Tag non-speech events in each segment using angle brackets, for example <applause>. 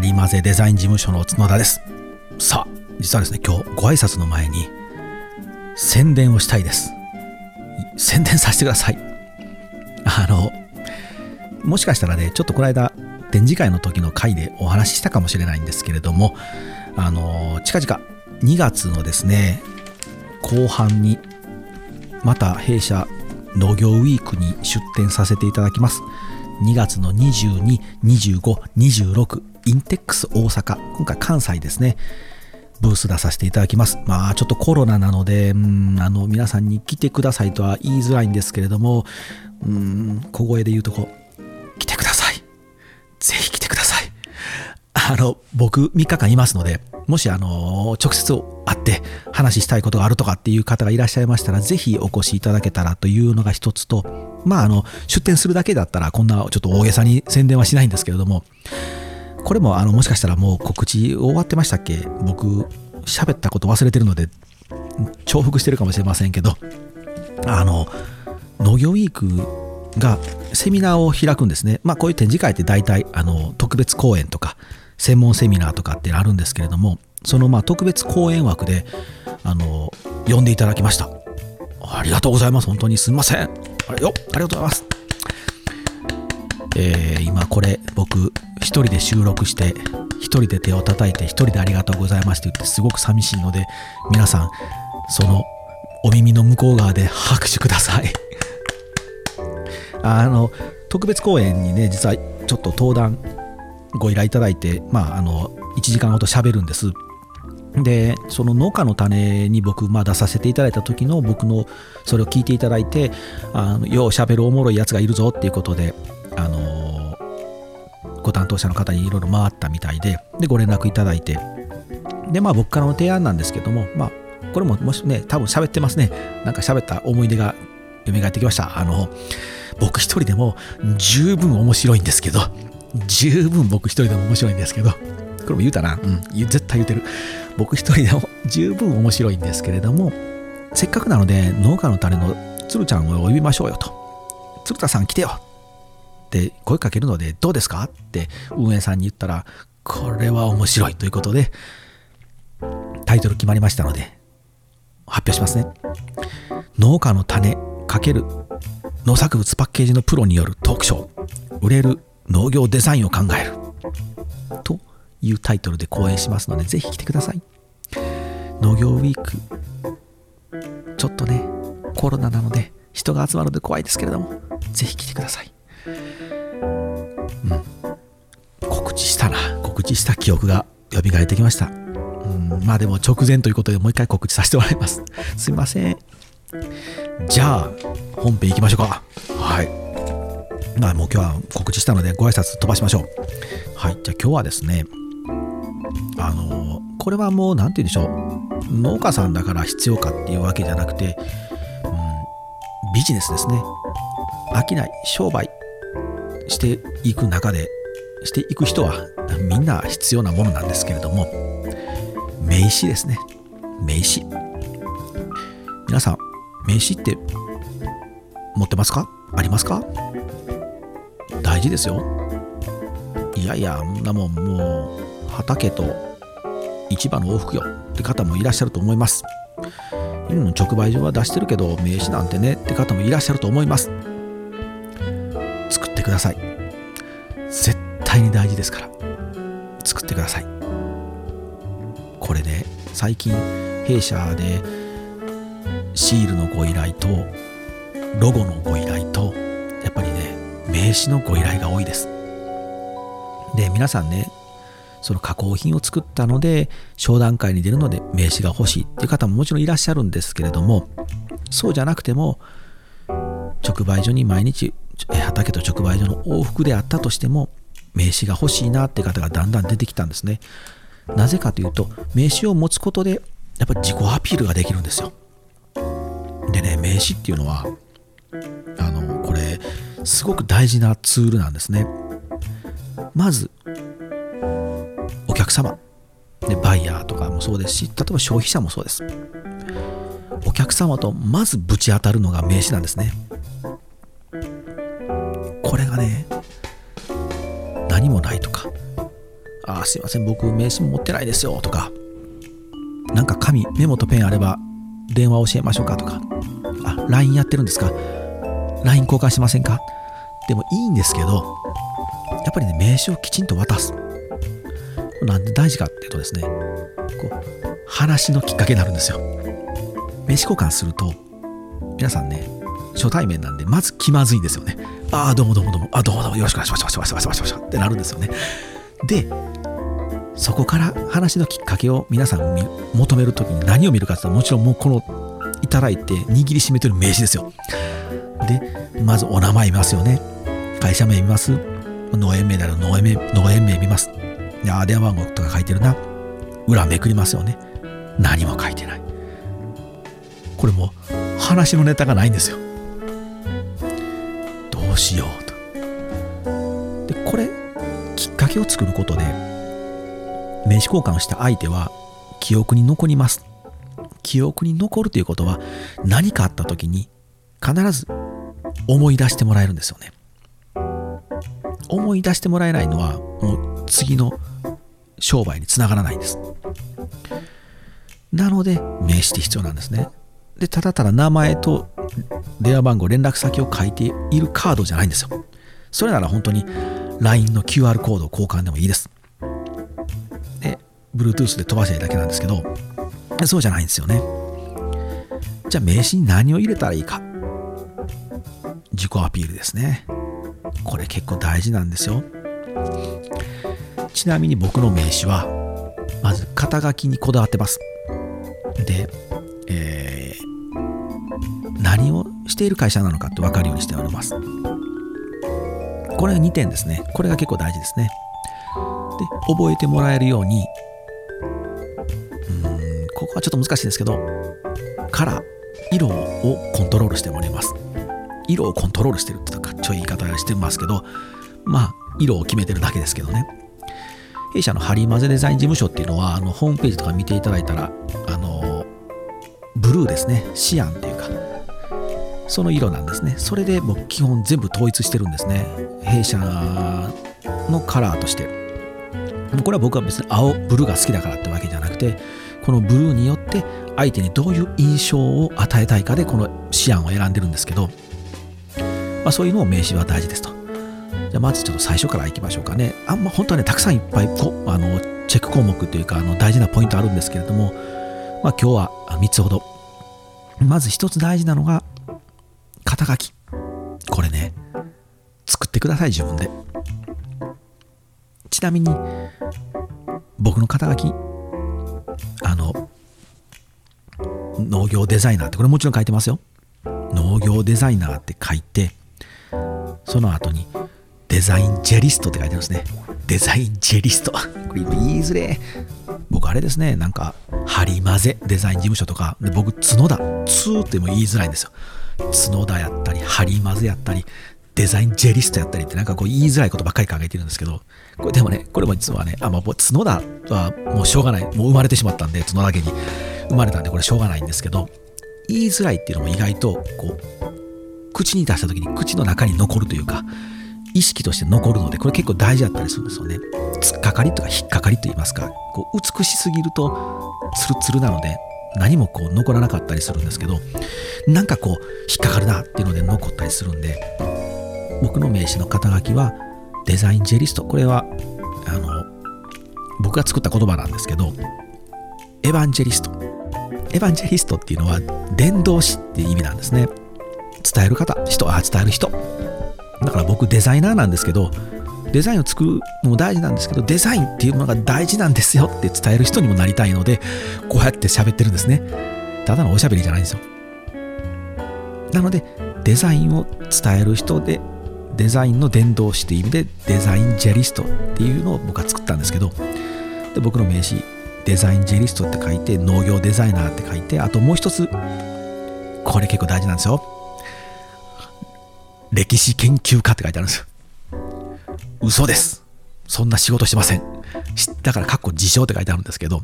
デザイン事務所の角田です。さあ実はですね今日ご挨拶の前に宣伝をしたいです。宣伝させてください。あのもしかしたらねちょっとこの間展示会の時の回でお話ししたかもしれないんですけれどもあの近々2月のですね後半にまた弊社農業ウィークに出展させていただきます。2月の22、25、26インテックス大阪。今回関西ですね。ブース出させていただきます。まあちょっとコロナなのでうんあの皆さんに来てくださいとは言いづらいんですけれどもうん小声で言うとこ来てください。ぜひ来てください。あの僕3日間いますのでもしあの直接会って話したいことがあるとかっていう方がいらっしゃいましたら、ぜひお越しいただけたらというのが一つと、まああの、出店するだけだったらこんなちょっと大げさに宣伝はしないんですけれども、これもあのもしかしたらもう告知終わってましたっけ？僕、喋ったこと忘れてるので、重複してるかもしれませんけど、あの、農業ウィークがセミナーを開くんですね。まあこういう展示会って大体あの特別講演とか専門セミナーとかってあるんですけれども、そのまあ特別講演枠で、あの、呼んでいただきました。ありがとうございます。本当にすみません。あれよ、ありがとうございます。えー、今これ僕一人で収録して一人で手を叩いて一人でありがとうございますって言ってすごく寂しいので皆さんそのお耳の向こう側で <laughs> 拍手ください。<laughs> あの特別公演にね実はちょっと登壇ご依頼いただいてまああの1時間ほど喋るんです。でその農家の種に僕、まあ、出させていただいた時の僕のそれを聞いていただいてあのようしゃべるおもろいやつがいるぞっていうことで、あのご担当者の方にいろいろ回ったみたいででご連絡いただいてでまあ僕からの提案なんですけどもまあこれももしね多分喋ってますね。なんか喋った思い出が蘇ってきました。あの僕一人でも十分面白いんですけど十分僕一人でも面白いんですけどこれも言うたな。うん。絶対言うてる。僕一人でも十分面白いんですけれどもせっかくなので農家の種の鶴ちゃんを呼びましょうよと。鶴田さん来てよ。って声かけるのでどうですか？って運営さんに言ったらこれは面白いということでタイトル決まりましたので発表しますね農家の種×農作物パッケージのプロによるトークショー売れる農業デザインを考えるというタイトルで講演しますので、ぜひ来てください。農業ウィーク、ちょっとね、コロナなので人が集まるので怖いですけれども、ぜひ来てください。うん。告知したな。告知した記憶が蘇ってきました。うん、まあでも直前ということでもう一回告知させてもらいます。すいません。じゃあ、本編行きましょうか。はい。まあもう今日は告知したのでご挨拶飛ばしましょう。はい。じゃあ今日はですね、あのこれはもう何て言うんでしょう農家さんだから必要かっていうわけじゃなくて、うん、ビジネスですね飽きない商売していく中でしていく人はみんな必要なものなんですけれども名刺ですね。名刺。皆さん名刺って持ってますか？ありますか？大事ですよ。いやいやんなもんもう畑と市場の往復よ。って方もいらっしゃると思います。直売所は出してるけど名刺なんてねって方もいらっしゃると思います。ください。絶対に大事ですから。作ってください。これね、最近弊社でシールのご依頼とロゴのご依頼とやっぱりね名刺のご依頼が多いです。で皆さんねその加工品を作ったので商談会に出るので名刺が欲しいっていう方ももちろんいらっしゃるんですけれどもそうじゃなくても直売所に毎日畑と直売所の往復であったとしても名刺が欲しいなって方がだんだん出てきたんですねなぜかというと名刺を持つことでやっぱり自己アピールができるんですよでね名刺っていうのはあのこれすごく大事なツールなんですねまずお客様、でバイヤーとかもそうですし、例えば消費者もそうです。お客様とまずぶち当たるのが名刺なんですね。がね、何もないとか、ああ、すいません、僕名刺も持ってないですよとか、なんか紙、メモとペンあれば電話教えましょうかとか、あ、LINE やってるんですか ?LINE 交換しませんか？でもいいんですけど、やっぱりね、名刺をきちんと渡す。なんで大事かっていうとですね、こう、話のきっかけになるんですよ。名刺交換すると、皆さんね、初対面なんで、まず気まずいんですよね。ああ、どうもどうもどうも、あどうもどうもよろしくお願いします、します、します、します、ってなるんですよね。で、そこから話のきっかけを皆さん求めるときに何を見るかって言ったらもちろんもうこのいただいて握りしめてる名刺ですよ。で、まずお名前見ますよね。会社名見ます。農園名なら農園名農園名見ます。で、あ電話番号とか書いてるな。裏めくりますよね。何も書いてない。これも話のネタがないんですよ。しようと。で、これ、きっかけを作ることで、名刺交換をした相手は記憶に残ります。記憶に残るということは何かあった時に必ず思い出してもらえるんですよね。思い出してもらえないのはもう次の商売につながらないんです。なので名刺って必要なんですね。で、ただただ名前と電話番号、連絡先を書いているカードじゃないんですよ。それなら本当に LINE の QR コードを交換でもいいです。で、Bluetooth で飛ばせばいいだけなんですけど、そうじゃないんですよね。じゃあ名刺に何を入れたらいいか。自己アピールですね。これ結構大事なんですよ。ちなみに僕の名刺は、まず肩書きにこだわってます。で、えー、何をしている会社なのかって分かるようにしております。これが2点ですね。これが結構大事ですね。で、覚えてもらえるように、うん、ここはちょっと難しいですけど、カラー、色をコントロールしております。色をコントロールしてるってかっちょい言い方してますけど、まあ、色を決めてるだけですけどね。弊社のハリーマゼデザイン事務所っていうのは、あのホームページとか見ていただいたら、あの、ブルーですね、シアンっていう、その色なんですね。それで僕、基本全部統一してるんですね。弊社のカラーとして。これは僕は別に青、ブルーが好きだからってわけじゃなくて、このブルーによって相手にどういう印象を与えたいかでこのシアンを選んでるんですけど、まあ、そういうのを名刺は大事ですと。じゃあまずちょっと最初からいきましょうかね。あんま本当はね、たくさんいっぱいこあのチェック項目というかあの大事なポイントあるんですけれども、まあ、今日は3つほど。まず1つ大事なのが、肩書き。これね、作ってください、自分で。ちなみに、僕の肩書き、あの、農業デザイナーって、これもちろん書いてますよ。農業デザイナーって書いて、その後にデザインジェリストって書いてあるんですね。デザインジェリスト。<laughs> これ今言いづれ僕あれですね、なんか、ハリマゼデザイン事務所とか、で僕、角田、ツーっても言いづらいんですよ。角田やったり、ハリマゼやったり、デザインジェリストやったりってなんかこう言いづらいことばっかり考えてるんですけど、これでもね、これも実はね、あ、まあ、角田はもうしょうがない。もう生まれてしまったんで、角田家に生まれたんでこれしょうがないんですけど、言いづらいっていうのも意外と、こう、口に出した時に口の中に残るというか、意識として残るので、これ結構大事だったりするんですよね。突っかかりとか引っかかりと言いますか、こう美しすぎるとツルツルなので、何もこう残らなかったりするんですけど、なんかこう引っかかるなっていうので残ったりするんで、僕の名刺の肩書きはデザインジェリスト。これは、あの、僕が作った言葉なんですけど、エヴァンジェリスト。エヴァンジェリストっていうのは伝道師っていう意味なんですね。伝える方、人、あ、伝える人。だから僕デザイナーなんですけどデザインを作るのも大事なんですけどデザインっていうものが大事なんですよって伝える人にもなりたいのでこうやって喋ってるんですね。ただのおしゃべりじゃないんですよ。なのでデザインを伝える人でデザインの伝道師という意味でデザインジェリストっていうのを僕は作ったんですけどで僕の名刺デザインジェリストって書いて農業デザイナーって書いてあともう一つこれ結構大事なんですよ。歴史研究家って書いてあるんですよ。嘘です。そんな仕事してません。だから、かっこ自称って書いてあるんですけど、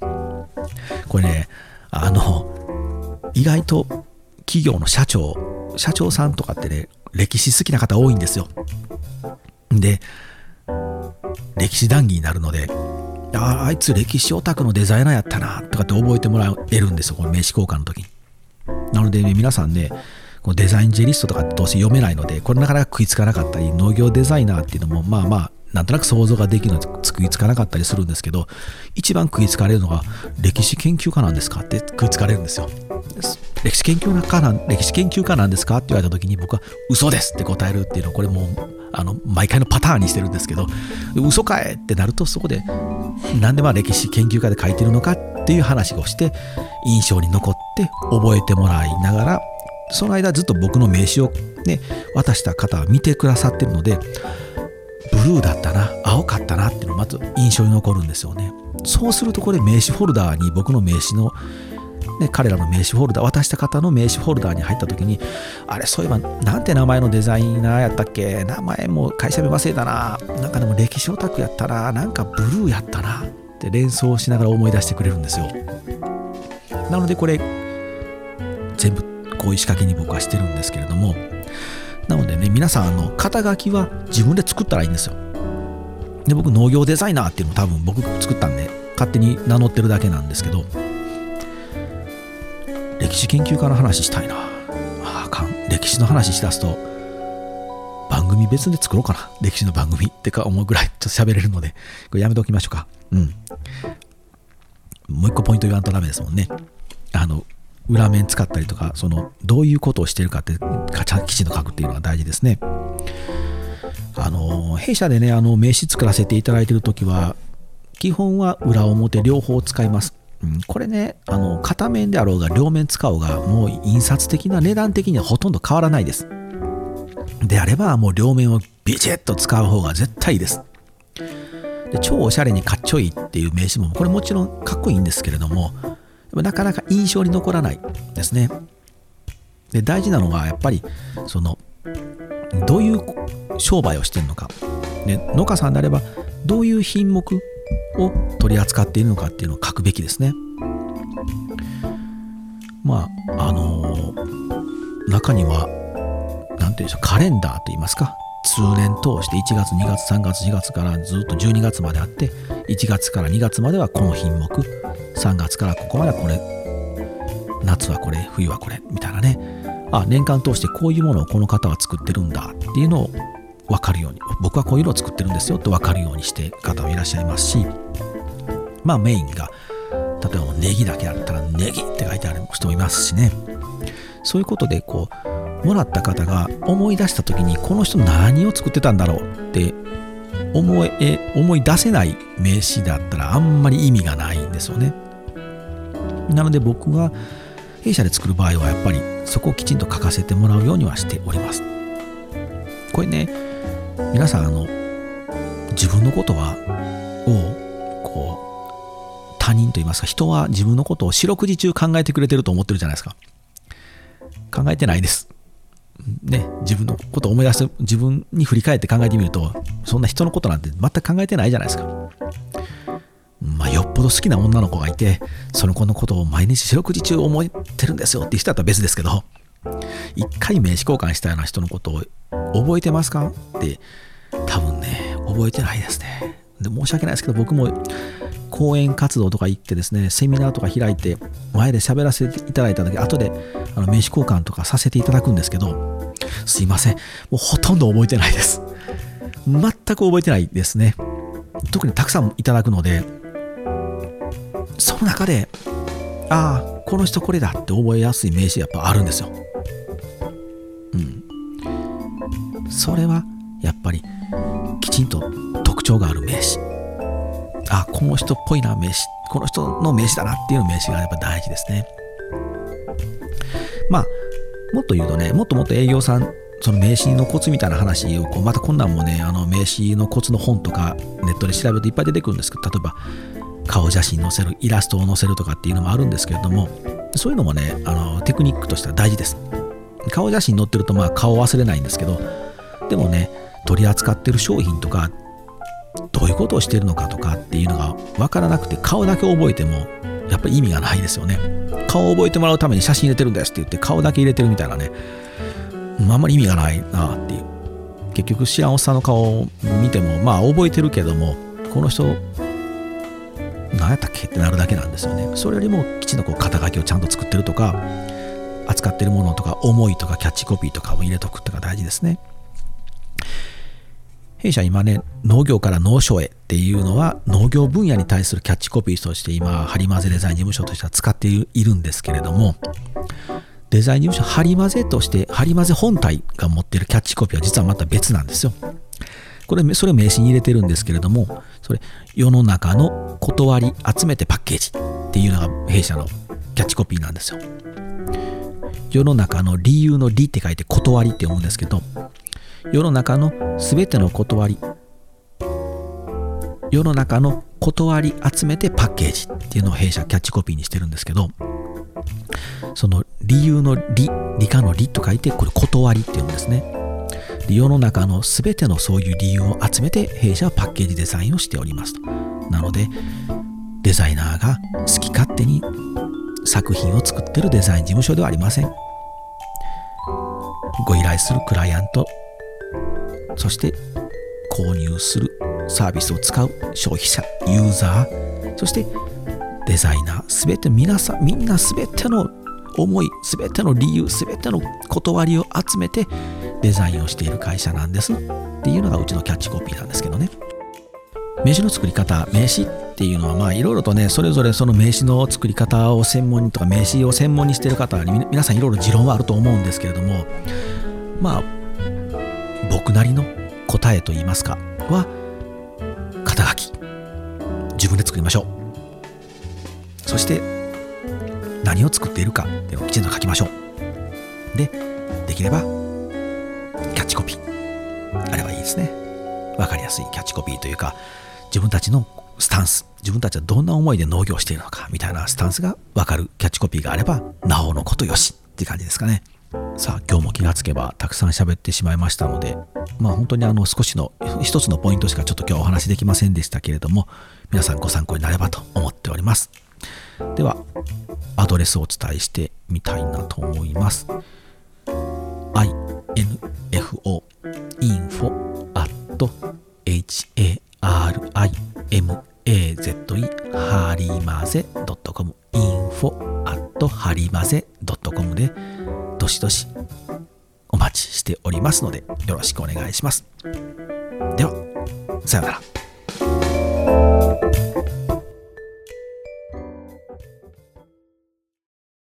これね、あの、意外と企業の社長、社長さんとかってね、歴史好きな方多いんですよ。で、歴史談義になるので、ああいつ歴史オタクのデザイナーやったなとかって覚えてもらえるんですよこの名刺交換の時になので、ね、皆さんねこのデザインジェリストとかってどうせ読めないのでこれなかなか食いつかなかったり農業デザイナーっていうのもまあまあなんとなく想像ができるの食いつかなかったりするんですけど一番食いつかれるのが歴史研究家なんですか？って食いつかれるんですよ歴史研究家なん歴史研究家なんですかって言われた時に僕は嘘ですって答えるっていうのをこれもうあの毎回のパターンにしてるんですけど嘘かえってなるとそこでなんでまあ歴史研究家で書いてるのかっていう話をして印象に残って覚えてもらいながらその間ずっと僕の名刺をね渡した方は見てくださってるのでブルーだったな青かったなっていうのがまず印象に残るんですよね。そうするとこれ名刺フォルダーに僕の名刺のね、彼らの名刺フォルダー渡した方の名刺フォルダーに入った時にあれそういえばなんて名前のデザイナーやったっけ？名前も会社名忘れたな。なんかでも歴史オタクやったな。なんかブルーやったな。って連想しながら思い出してくれるんですよ。なのでこれ全部こういう仕掛けに僕はしてるんですけれどもなのでね皆さんあの肩書きは自分で作ったらいいんですよ。で僕農業デザイナーっていうのも多分僕作ったんで勝手に名乗ってるだけなんですけど歴史研究家の話したいな。あかん。歴史の話しだすと番組別で作ろうかな。歴史の番組ってか思うぐらいちょっと喋れるのでこれやめておきましょうか。うん。もう一個ポイント言わんとダメですもんね。あの裏面使ったりとかそのどういうことをしてるかってきちんと書くっていうのが大事ですね。あの弊社でねあの名刺作らせていただいてる時は基本は裏表両方使います。うん、これねあの片面であろうが両面使おうがもう印刷的な値段的にはほとんど変わらないです。であればもう両面をビチッと使う方が絶対いいです。で超おしゃれにかっちょいいっていう名刺もこれもちろんかっこいいんですけれどもなかなか印象に残らないですね。で大事なのはやっぱりそのどういう商売をしてるのか、ね、農家さんであればどういう品目を取り扱っているのかっていうのを書くべきですね。まああのー、中には何て言うんでしょうカレンダーと言いますか。通年通して1月2月3月4月からずっと12月まであって1月から2月まではこの品目3月からここまでこれ。夏はこれ冬はこれみたいなね。あ年間通してこういうものをこの方は作ってるんだっていうのを分かるように。僕はこういうのを作ってるんですよって分かるようにして方もいらっしゃいますし。まあメインが例えばネギだけだったらネギって書いてある人もいますしね。そういうことでこうもらった方が思い出した時にこの人何を作ってたんだろうって思え思い出せない名詞だったらあんまり意味がないんですよね。なので僕が弊社で作る場合はやっぱりそこをきちんと書かせてもらうようにはしております。これね皆さんあの自分のことはをこう他人と言いますか人は自分のことを四六時中考えてくれてると思ってるじゃないですか。考えてないです。ね自分のことを思い出して自分に振り返って考えてみるとそんな人のことなんて全く考えてないじゃないですか。まあ、よっぽど好きな女の子がいて、その子のことを毎日四六時中思ってるんですよって人だったら別ですけど、一回名刺交換したような人のことを覚えてますかって多分ね覚えてないですね。で申し訳ないですけど僕も講演活動とか行ってですねセミナーとか開いて前で喋らせていただいた時後であの名刺交換とかさせていただくんですけどすいません。もうほとんど覚えてないです。全く覚えてないですね。特にたくさんいただくのでその中でああこの人これだって覚えやすい名刺やっぱあるんですよ。うん。それはやっぱりきちんと特徴がある名詞あこの人っぽいな名詞この人の名詞だなっていう名詞がやっぱ大事ですね。まあもっと言うとねもっともっと営業さんその名刺のコツみたいな話をこうまたこんなんもねあの名刺のコツの本とかネットで調べるといっぱい出てくるんですけど例えば顔写真載せるイラストを載せるとかっていうのもあるんですけれどもそういうのもねあのテクニックとしては大事です。顔写真載ってるとまあ顔忘れないんですけどでもね取り扱ってる商品とかどういうことをしてるのかとかっていうのが分からなくて顔だけ覚えてもやっぱり意味がないですよね。顔を覚えてもらうために写真入れてるんですって言って顔だけ入れてるみたいなねあんまり意味がないなっていう。結局知らんおっさんの顔を見てもまあ覚えてるけどもこの人何やったっけってなるだけなんですよね。それよりもきちんとこう肩書きをちゃんと作ってるとか扱ってるものとか思いとかキャッチコピーとかを入れとくっていうのが大事ですね。弊社今ね農業から農商へっていうのは農業分野に対するキャッチコピーとして今ハリマゼデザイン事務所としては使っているんですけれどもデザイン事務所ハリマゼとしてハリマゼ本体が持っているキャッチコピーは実はまた別なんですよ。これそれを名刺に入れてるんですけれどもそれ世の中の断り集めてパッケージっていうのが弊社のキャッチコピーなんですよ。世の中の理由の理って書いて断りって読むんですけど世の中の全ての断り世の中の断り集めてパッケージっていうのを弊社キャッチコピーにしてるんですけどその理由の理理科の理と書いてこれ断りって読むんですね。世の中の全てのそういう理由を集めて弊社はパッケージデザインをしておりますと。なのでデザイナーが好き勝手に作品を作ってるデザイン事務所ではありません。ご依頼するクライアントそして購入するサービスを使う消費者ユーザーそしてデザイナーすべて皆さんみんなすべての思いすべての理由すべての断りを集めてデザインをしている会社なんですっていうのがうちのキャッチコピーなんですけどね。名刺の作り方名刺っていうのはまあいろいろとねそれぞれその名刺の作り方を専門にとか名刺を専門にしてる方に皆さんいろいろ持論はあると思うんですけれどもまあ僕なりの答えといいますかは肩書き。自分で作りましょう。そして何を作っているかっていうのをきちんと書きましょう。でできればチコピー。あればいいですね。わかりやすいキャッチコピーというか自分たちのスタンス。自分たちはどんな思いで農業しているのかみたいなスタンスがわかるキャッチコピーがあればなおのことよしって感じですかね。さあ今日も気がつけばたくさん喋ってしまいましたのでまあ本当にあの少しの一つのポイントしかちょっと今日お話できませんでしたけれども皆さんご参考になればと思っております。ではアドレスをお伝えしてみたいなと思います。Info info at harima ハリマゼ .com info at ハリマゼ .com でどしどしお待ちしておりますのでよろしくお願いします。では、さようなら。